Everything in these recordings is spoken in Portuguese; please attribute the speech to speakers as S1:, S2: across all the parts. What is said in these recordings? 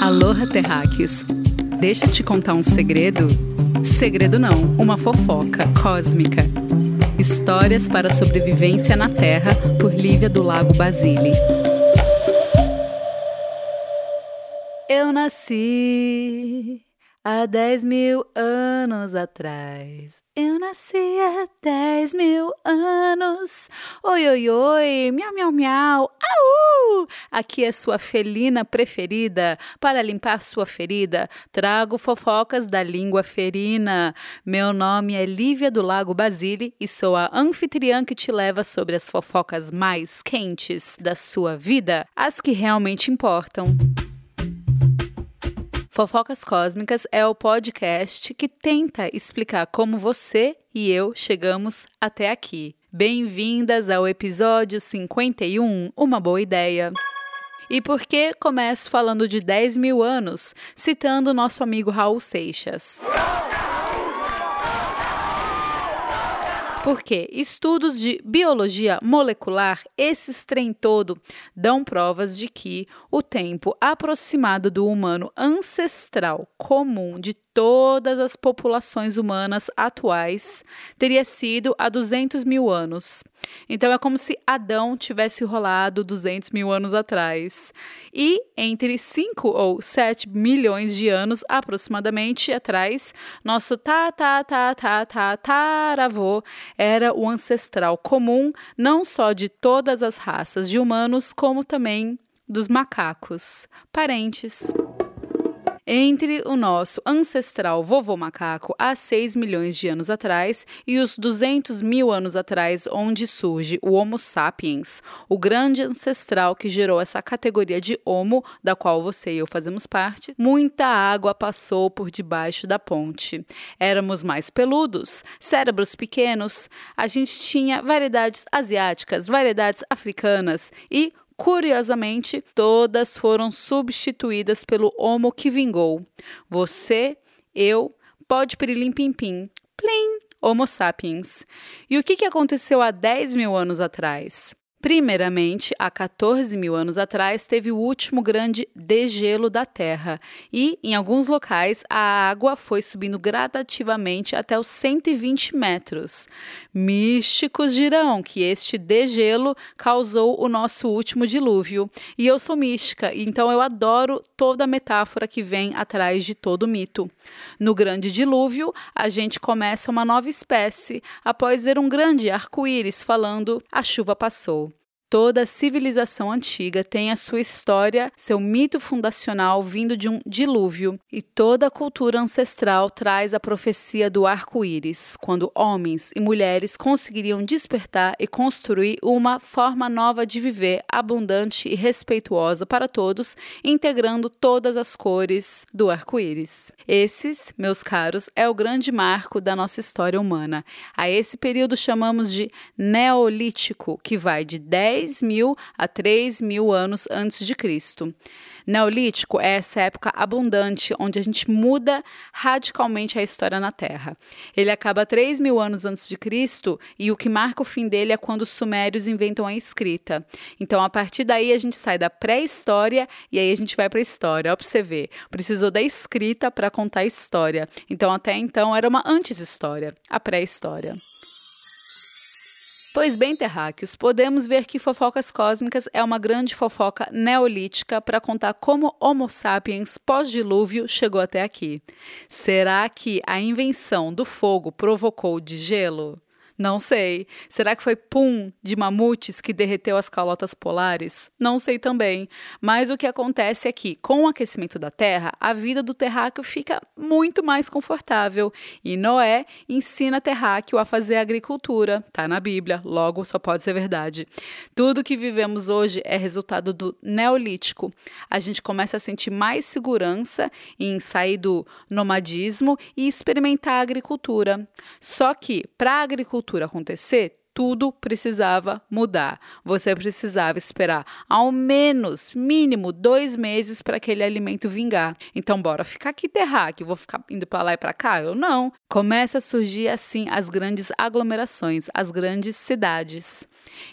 S1: Aloha, terráqueos! Deixa eu te contar um segredo? Segredo não, uma fofoca cósmica. Histórias para a sobrevivência na Terra, por Lívia do Lago Basile. Eu nasci há 10 mil anos atrás. Eu nasci há 10 mil anos. Oi, oi, oi, miau, miau, miau. Au! Aqui é sua felina preferida. Para limpar sua ferida, trago fofocas da língua ferina. Meu nome é Lívia do Lago Basile e sou a anfitriã que te leva sobre as fofocas mais quentes da sua vida, as que realmente importam. Fofocas Cósmicas é o podcast que tenta explicar como você e eu chegamos até aqui. Bem-vindas ao episódio 51 Uma Boa Ideia. E por que começo falando de 10 mil anos, citando nosso amigo Raul Seixas? Porque estudos de biologia molecular, esses trem todo, dão provas de que o tempo aproximado do humano ancestral comum de todas as populações humanas atuais teria sido há 200 mil anos. Então é como se Adão tivesse rolado 200 mil anos atrás. E entre 5 ou 7 milhões de anos aproximadamente atrás, nosso tá, tá, tá, tá, tá, taravô era o ancestral comum não só de todas as raças de humanos, como também dos macacos, parentes. Entre o nosso ancestral vovô macaco há 6 milhões de anos atrás e os 200 mil anos atrás, onde surge o Homo sapiens, o grande ancestral que gerou essa categoria de Homo, da qual você e eu fazemos parte, muita água passou por debaixo da ponte. Éramos mais peludos, cérebros pequenos, a gente tinha variedades asiáticas, variedades africanas e Curiosamente, todas foram substituídas pelo Homo que vingou. Você, eu, pode pirilim pim pim, plim, Homo sapiens. E o que, que aconteceu há 10 mil anos atrás? Primeiramente, há 14 mil anos atrás, teve o último grande degelo da Terra e, em alguns locais, a água foi subindo gradativamente até os 120 metros. Místicos dirão que este degelo causou o nosso último dilúvio. E eu sou mística, então eu adoro toda a metáfora que vem atrás de todo mito. No grande dilúvio, a gente começa uma nova espécie após ver um grande arco-íris falando: a chuva passou. Toda civilização antiga tem a sua história, seu mito fundacional vindo de um dilúvio, e toda cultura ancestral traz a profecia do arco-íris, quando homens e mulheres conseguiriam despertar e construir uma forma nova de viver, abundante e respeituosa para todos, integrando todas as cores do arco-íris. Esses, meus caros, é o grande marco da nossa história humana. A esse período chamamos de Neolítico, que vai de 10 10 mil a 3 mil anos antes de Cristo. Neolítico é essa época abundante onde a gente muda radicalmente a história na Terra. Ele acaba 3 mil anos antes de Cristo e o que marca o fim dele é quando os sumérios inventam a escrita. Então, a partir daí, a gente sai da pré-história e aí a gente vai para a história. Ó, para você ver, precisou da escrita para contar a história. Então, até então, era uma antes-história, a pré-história. Pois bem, terráqueos, podemos ver que Fofocas Cósmicas é uma grande fofoca neolítica para contar como Homo sapiens pós-dilúvio chegou até aqui. Será que a invenção do fogo provocou de gelo? Não sei. Será que foi pum de mamutes que derreteu as calotas polares? Não sei também. Mas o que acontece é que, com o aquecimento da Terra, a vida do terráqueo fica muito mais confortável. E Noé ensina terráqueo a fazer agricultura. Tá na Bíblia, logo só pode ser verdade. Tudo que vivemos hoje é resultado do Neolítico. A gente começa a sentir mais segurança em sair do nomadismo e experimentar a agricultura. Só que, para a agricultura acontecer, tudo precisava mudar. Você precisava esperar ao menos, mínimo, dois meses para aquele alimento vingar. Então, bora ficar aqui terráqueo, vou ficar indo para lá e para cá? Eu não. Começa a surgir assim as grandes aglomerações, as grandes cidades.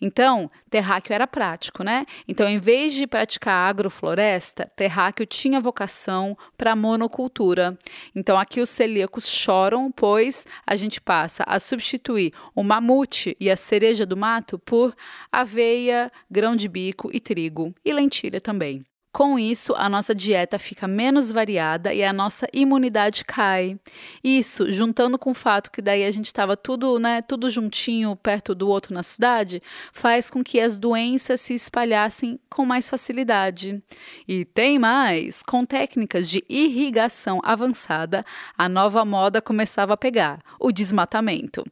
S1: Então, terráqueo era prático, né? Então, em vez de praticar agrofloresta, terráqueo tinha vocação para monocultura. Então, aqui os celíacos choram, pois a gente passa a substituir o mamute e a cereja do mato por aveia, grão de bico e trigo, e lentilha também. Com isso, a nossa dieta fica menos variada e a nossa imunidade cai. Isso, juntando com o fato que daí a gente estava tudo, né, tudo juntinho perto do outro na cidade, faz com que as doenças se espalhassem com mais facilidade. E tem mais, com técnicas de irrigação avançada, a nova moda começava a pegar, o desmatamento.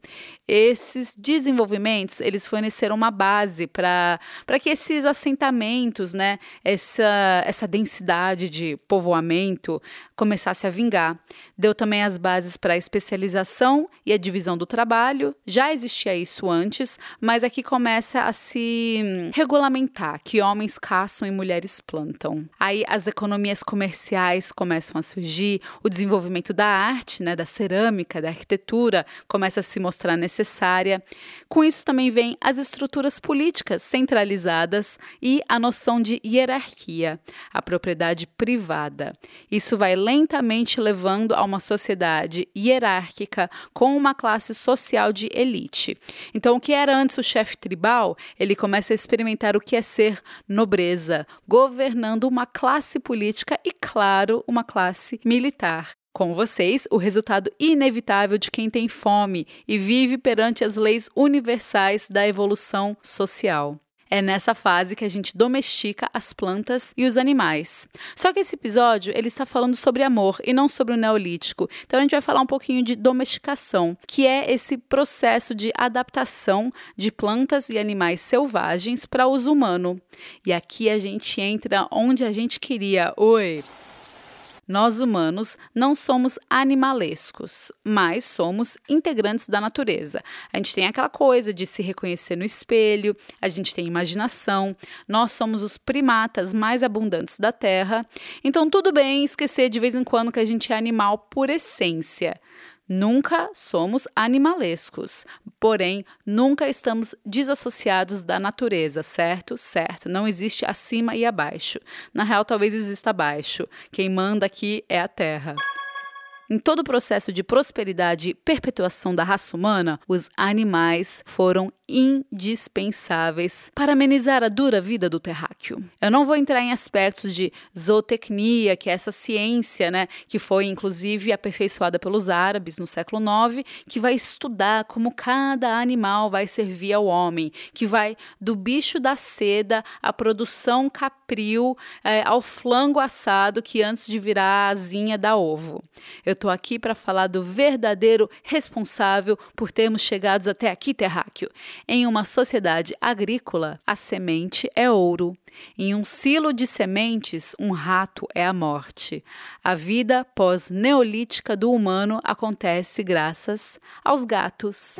S1: Esses desenvolvimentos, eles forneceram uma base para que esses assentamentos, né, essa essa densidade de povoamento começasse a vingar. Deu também as bases para a especialização e a divisão do trabalho. Já existia isso antes, mas aqui começa a se hum, regulamentar que homens caçam e mulheres plantam. Aí as economias comerciais começam a surgir, o desenvolvimento da arte, né, da cerâmica, da arquitetura começa a se mostrar necessária. Com isso também vem as estruturas políticas centralizadas e a noção de hierarquia a propriedade privada. Isso vai lentamente levando a uma sociedade hierárquica com uma classe social de elite. Então, o que era antes o chefe tribal, ele começa a experimentar o que é ser nobreza, governando uma classe política e, claro, uma classe militar. Com vocês, o resultado inevitável de quem tem fome e vive perante as leis universais da evolução social. É nessa fase que a gente domestica as plantas e os animais. Só que esse episódio ele está falando sobre amor e não sobre o neolítico. Então a gente vai falar um pouquinho de domesticação, que é esse processo de adaptação de plantas e animais selvagens para uso humano. E aqui a gente entra onde a gente queria. Oi. Nós humanos não somos animalescos, mas somos integrantes da natureza. A gente tem aquela coisa de se reconhecer no espelho, a gente tem imaginação, nós somos os primatas mais abundantes da Terra. Então, tudo bem esquecer de vez em quando que a gente é animal por essência. Nunca somos animalescos, porém, nunca estamos desassociados da natureza, certo? Certo. Não existe acima e abaixo. Na real, talvez exista abaixo. Quem manda aqui é a Terra. Em todo o processo de prosperidade e perpetuação da raça humana, os animais foram indispensáveis para amenizar a dura vida do terráqueo. Eu não vou entrar em aspectos de zootecnia, que é essa ciência, né, que foi inclusive aperfeiçoada pelos árabes no século IX, que vai estudar como cada animal vai servir ao homem, que vai do bicho da seda à produção capril, é, ao flango assado que antes de virar a asinha dá ovo. Eu estou aqui para falar do verdadeiro responsável por termos chegado até aqui, terráqueo. Em uma sociedade agrícola, a semente é ouro. Em um silo de sementes, um rato é a morte. A vida pós-neolítica do humano acontece graças aos gatos.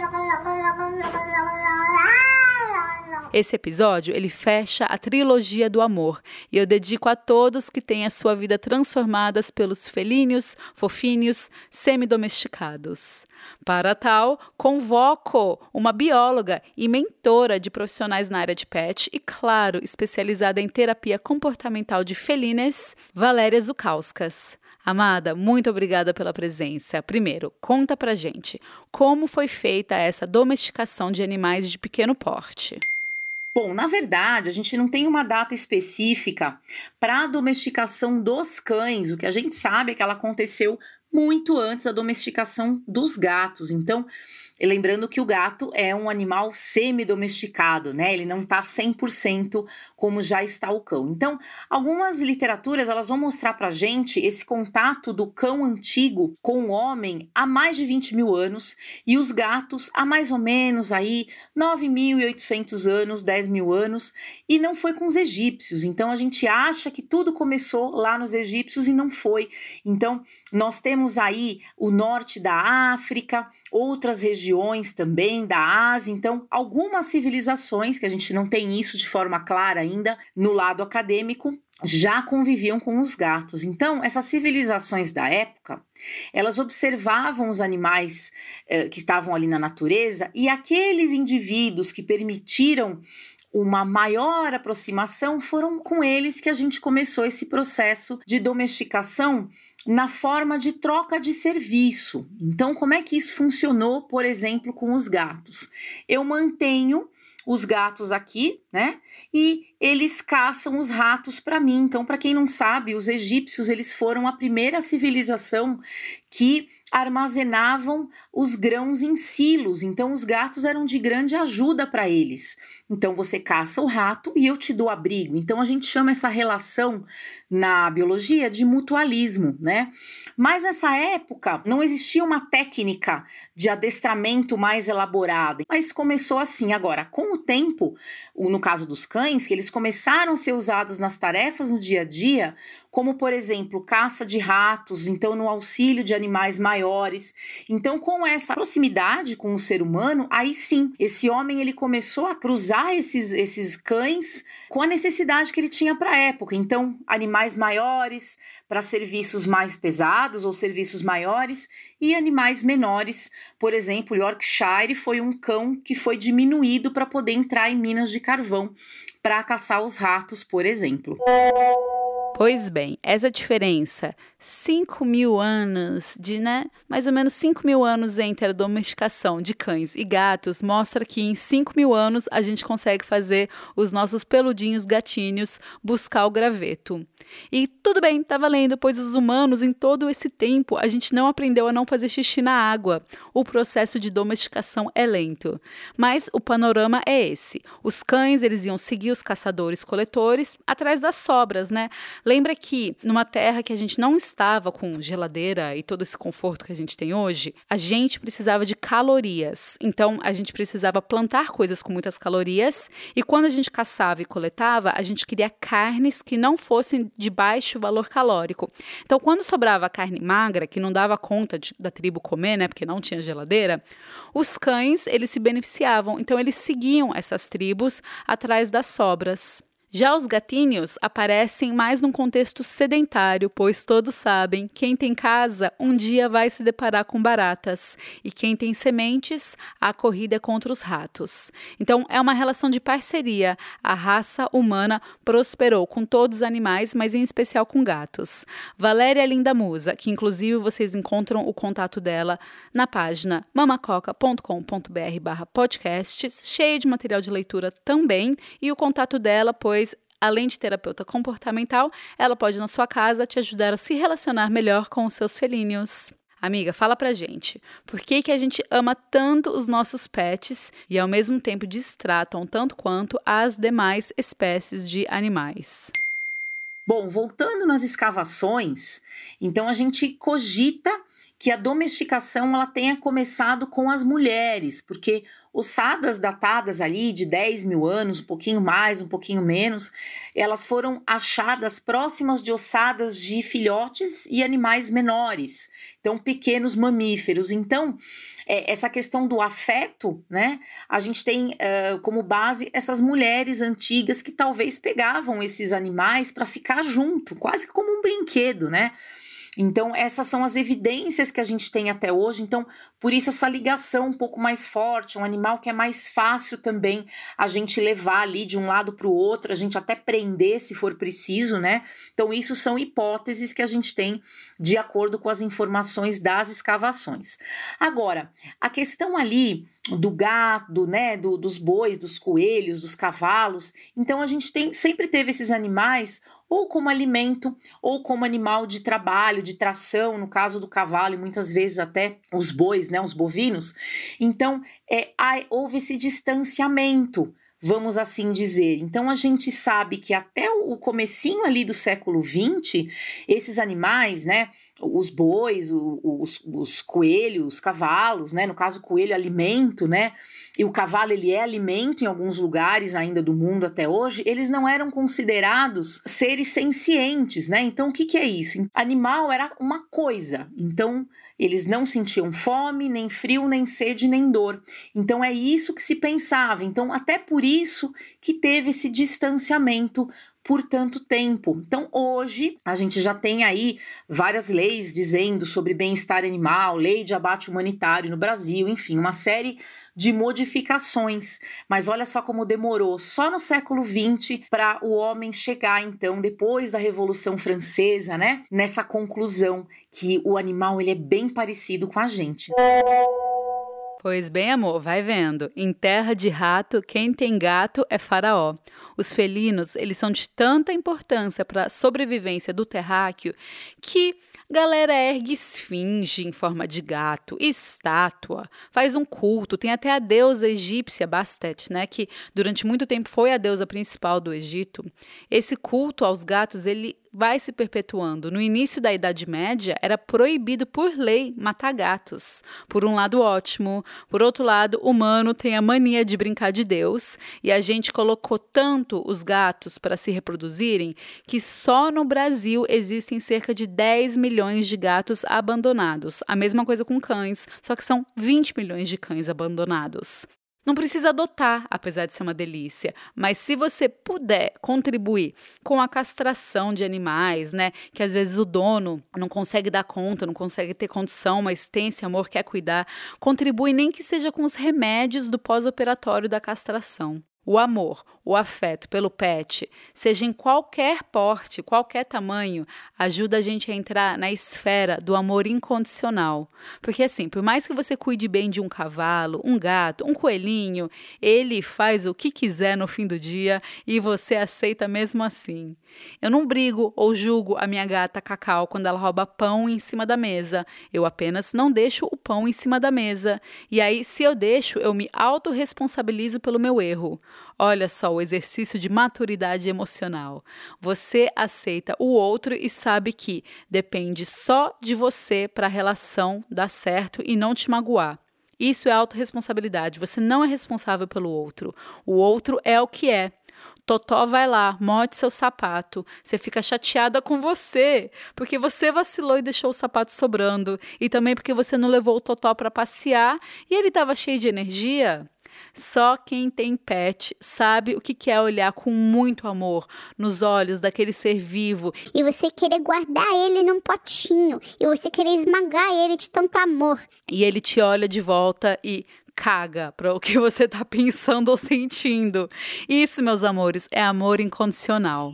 S1: Esse episódio, ele fecha a trilogia do amor e eu dedico a todos que têm a sua vida transformadas pelos felíneos, fofinhos, semi-domesticados. Para tal, convoco uma bióloga e mentora de profissionais na área de pet e, claro, especializada em terapia comportamental de felines, Valéria Zukauskas. Amada, muito obrigada pela presença. Primeiro, conta pra gente como foi feita essa domesticação de animais de pequeno porte.
S2: Bom, na verdade, a gente não tem uma data específica para a domesticação dos cães. O que a gente sabe é que ela aconteceu muito antes da domesticação dos gatos. Então, e lembrando que o gato é um animal semi-domesticado, né? Ele não tá 100% como já está o cão. Então, algumas literaturas, elas vão mostrar pra gente esse contato do cão antigo com o homem há mais de 20 mil anos e os gatos há mais ou menos aí 9.800 anos, 10 mil anos. e não foi com os egípcios. Então a gente acha que tudo começou lá nos egípcios e não foi. Então nós temos aí o norte da África, outras regiões também da Ásia. Então algumas civilizações que a gente não tem isso de forma clara ainda no lado acadêmico já conviviam com os gatos. Então, essas civilizações da época, elas observavam os animais eh, que estavam ali na natureza e aqueles indivíduos que permitiram uma maior aproximação foram com eles que a gente começou esse processo de domesticação na forma de troca de serviço. Então, como é que isso funcionou, por exemplo, com os gatos? Eu mantenho os gatos aqui, né? E eles caçam os ratos para mim. Então, para quem não sabe, os egípcios eles foram a primeira civilização que armazenavam os grãos em silos. Então, os gatos eram de grande ajuda para eles. Então, você caça o rato e eu te dou abrigo. Então, a gente chama essa relação na biologia de mutualismo, né? Mas nessa época não existia uma técnica de adestramento mais elaborada, mas começou assim. Agora, com o tempo, no caso dos cães, que eles começaram a ser usados nas tarefas no dia a dia, como por exemplo, caça de ratos, então no auxílio de animais maiores. Então, com essa proximidade com o ser humano, aí sim, esse homem ele começou a cruzar esses, esses cães com a necessidade que ele tinha para a época. Então, animais maiores para serviços mais pesados ou serviços maiores e animais menores. Por exemplo, Yorkshire foi um cão que foi diminuído para poder entrar em minas de carvão para caçar os ratos, por exemplo.
S1: Pois bem, essa diferença, 5 mil anos de, né, mais ou menos 5 mil anos entre a domesticação de cães e gatos, mostra que em 5 mil anos a gente consegue fazer os nossos peludinhos gatinhos buscar o graveto. E tudo bem, tá valendo, pois os humanos, em todo esse tempo, a gente não aprendeu a não fazer xixi na água. O processo de domesticação é lento. Mas o panorama é esse. Os cães, eles iam seguir os caçadores-coletores atrás das sobras, né? Lembra que numa terra que a gente não estava com geladeira e todo esse conforto que a gente tem hoje, a gente precisava de calorias. Então a gente precisava plantar coisas com muitas calorias e quando a gente caçava e coletava, a gente queria carnes que não fossem de baixo valor calórico. Então quando sobrava carne magra, que não dava conta de, da tribo comer, né, porque não tinha geladeira, os cães, eles se beneficiavam. Então eles seguiam essas tribos atrás das sobras. Já os gatinhos aparecem mais num contexto sedentário, pois todos sabem: quem tem casa um dia vai se deparar com baratas, e quem tem sementes, a corrida é contra os ratos. Então é uma relação de parceria. A raça humana prosperou com todos os animais, mas em especial com gatos. Valéria Linda Musa, que inclusive vocês encontram o contato dela na página mamacoca.com.br/podcasts, cheia de material de leitura também, e o contato dela, pois além de terapeuta comportamental, ela pode na sua casa te ajudar a se relacionar melhor com os seus felíneos. Amiga, fala pra gente, por que, que a gente ama tanto os nossos pets e ao mesmo tempo distratam tanto quanto as demais espécies de animais?
S2: Bom, voltando nas escavações, então a gente cogita que a domesticação ela tenha começado com as mulheres, porque ossadas datadas ali de 10 mil anos, um pouquinho mais, um pouquinho menos, elas foram achadas próximas de ossadas de filhotes e animais menores, então pequenos mamíferos. Então, é, essa questão do afeto, né? A gente tem uh, como base essas mulheres antigas que talvez pegavam esses animais para ficar junto, quase como um brinquedo, né? Então, essas são as evidências que a gente tem até hoje. Então, por isso, essa ligação um pouco mais forte, um animal que é mais fácil também a gente levar ali de um lado para o outro, a gente até prender se for preciso, né? Então, isso são hipóteses que a gente tem de acordo com as informações das escavações. Agora, a questão ali do gado, né, do, dos bois, dos coelhos, dos cavalos. Então a gente tem sempre teve esses animais ou como alimento, ou como animal de trabalho, de tração, no caso do cavalo, e muitas vezes até os bois, né, os bovinos. Então, é, houve esse distanciamento vamos assim dizer. Então a gente sabe que até o comecinho ali do século XX, esses animais, né, os bois, os, os coelhos, cavalos, né, no caso coelho alimento, né, e o cavalo ele é alimento em alguns lugares ainda do mundo até hoje, eles não eram considerados seres sencientes, né? Então o que, que é isso? Animal era uma coisa, então eles não sentiam fome, nem frio, nem sede, nem dor. Então é isso que se pensava. Então até por isso que teve esse distanciamento por tanto tempo. Então, hoje, a gente já tem aí várias leis dizendo sobre bem-estar animal, lei de abate humanitário no Brasil, enfim, uma série de modificações. Mas olha só como demorou, só no século XX, para o homem chegar, então, depois da Revolução Francesa, né, nessa conclusão que o animal ele é bem parecido com a gente.
S1: Pois bem, amor, vai vendo. Em terra de rato, quem tem gato é faraó. Os felinos, eles são de tanta importância para a sobrevivência do terráqueo que galera ergue esfinge em forma de gato, estátua, faz um culto, tem até a deusa egípcia Bastet, né, que durante muito tempo foi a deusa principal do Egito. Esse culto aos gatos, ele vai se perpetuando. No início da Idade Média, era proibido por lei matar gatos. Por um lado, ótimo. Por outro lado, o humano tem a mania de brincar de Deus e a gente colocou tanto os gatos para se reproduzirem que só no Brasil existem cerca de 10 milhões de gatos abandonados. A mesma coisa com cães, só que são 20 milhões de cães abandonados. Não precisa adotar, apesar de ser uma delícia, mas se você puder contribuir com a castração de animais, né, que às vezes o dono não consegue dar conta, não consegue ter condição, mas tem esse amor, quer cuidar, contribui nem que seja com os remédios do pós-operatório da castração. O amor, o afeto pelo pet, seja em qualquer porte, qualquer tamanho, ajuda a gente a entrar na esfera do amor incondicional. Porque assim, por mais que você cuide bem de um cavalo, um gato, um coelhinho, ele faz o que quiser no fim do dia e você aceita mesmo assim. Eu não brigo ou julgo a minha gata Cacau quando ela rouba pão em cima da mesa. Eu apenas não deixo o pão em cima da mesa. E aí, se eu deixo, eu me autorresponsabilizo pelo meu erro. Olha só o exercício de maturidade emocional. Você aceita o outro e sabe que depende só de você para a relação dar certo e não te magoar. Isso é autorresponsabilidade. Você não é responsável pelo outro. O outro é o que é. Totó vai lá, morde seu sapato. Você fica chateada com você, porque você vacilou e deixou o sapato sobrando. E também porque você não levou o Totó para passear e ele estava cheio de energia. Só quem tem pet sabe o que é olhar com muito amor nos olhos daquele ser vivo.
S3: E você querer guardar ele num potinho. E você querer esmagar ele de tanto amor.
S1: E ele te olha de volta e caga para o que você está pensando ou sentindo. Isso, meus amores, é amor incondicional.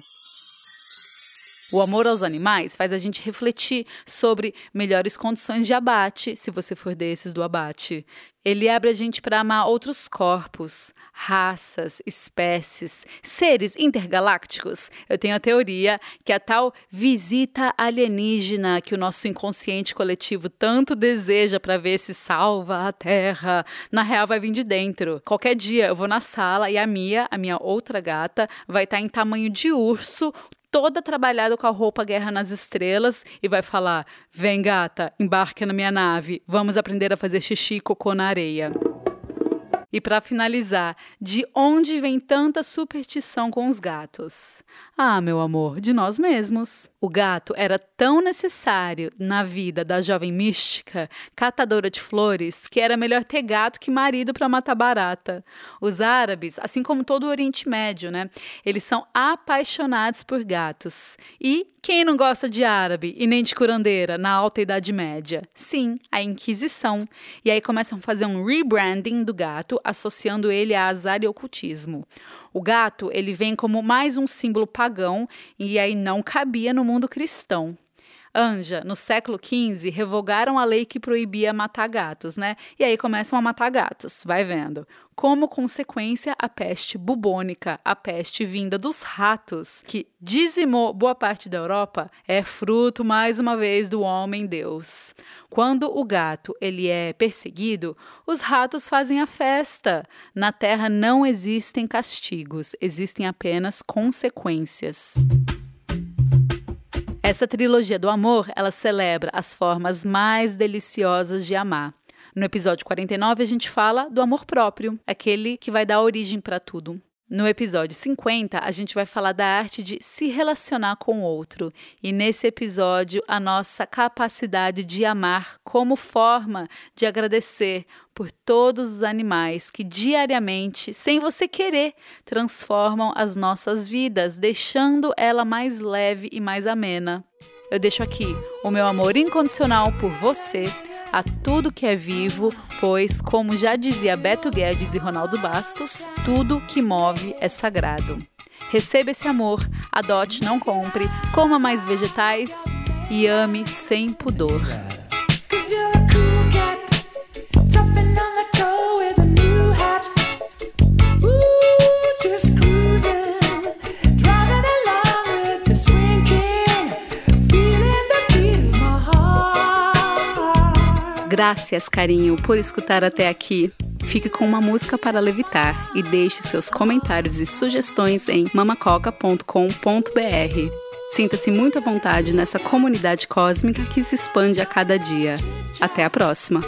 S1: O amor aos animais faz a gente refletir sobre melhores condições de abate, se você for desses do abate. Ele abre a gente para amar outros corpos, raças, espécies, seres intergalácticos. Eu tenho a teoria que a tal visita alienígena que o nosso inconsciente coletivo tanto deseja para ver se salva a Terra, na real vai vir de dentro. Qualquer dia eu vou na sala e a Mia, a minha outra gata, vai estar tá em tamanho de urso, toda trabalhada com a roupa Guerra nas Estrelas e vai falar: Vem, gata, embarque na minha nave, vamos aprender a fazer xixi e cocô na areia. E para finalizar, de onde vem tanta superstição com os gatos? Ah, meu amor, de nós mesmos. O gato era tão necessário na vida da jovem mística, catadora de flores, que era melhor ter gato que marido para matar barata. Os árabes, assim como todo o Oriente Médio, né, eles são apaixonados por gatos. E quem não gosta de árabe e nem de curandeira na Alta Idade Média? Sim, a Inquisição. E aí começam a fazer um rebranding do gato, associando ele a azar e ocultismo. O gato, ele vem como mais um símbolo pagão e aí não cabia no mundo cristão. Anja, no século XV, revogaram a lei que proibia matar gatos, né? E aí começam a matar gatos, vai vendo. Como consequência, a peste bubônica, a peste vinda dos ratos, que dizimou boa parte da Europa, é fruto, mais uma vez, do homem-deus. Quando o gato ele é perseguido, os ratos fazem a festa. Na Terra não existem castigos, existem apenas consequências. Essa trilogia do amor, ela celebra as formas mais deliciosas de amar. No episódio 49 a gente fala do amor próprio, aquele que vai dar origem para tudo. No episódio 50, a gente vai falar da arte de se relacionar com o outro. E nesse episódio, a nossa capacidade de amar como forma de agradecer por todos os animais que diariamente, sem você querer, transformam as nossas vidas, deixando ela mais leve e mais amena. Eu deixo aqui o meu amor incondicional por você a tudo que é vivo, pois, como já dizia Beto Guedes e Ronaldo Bastos, tudo que move é sagrado. Receba esse amor, adote, não compre, coma mais vegetais e ame sem pudor. Graças, carinho, por escutar até aqui. Fique com uma música para levitar e deixe seus comentários e sugestões em mamacoca.com.br. Sinta-se muito à vontade nessa comunidade cósmica que se expande a cada dia. Até a próxima!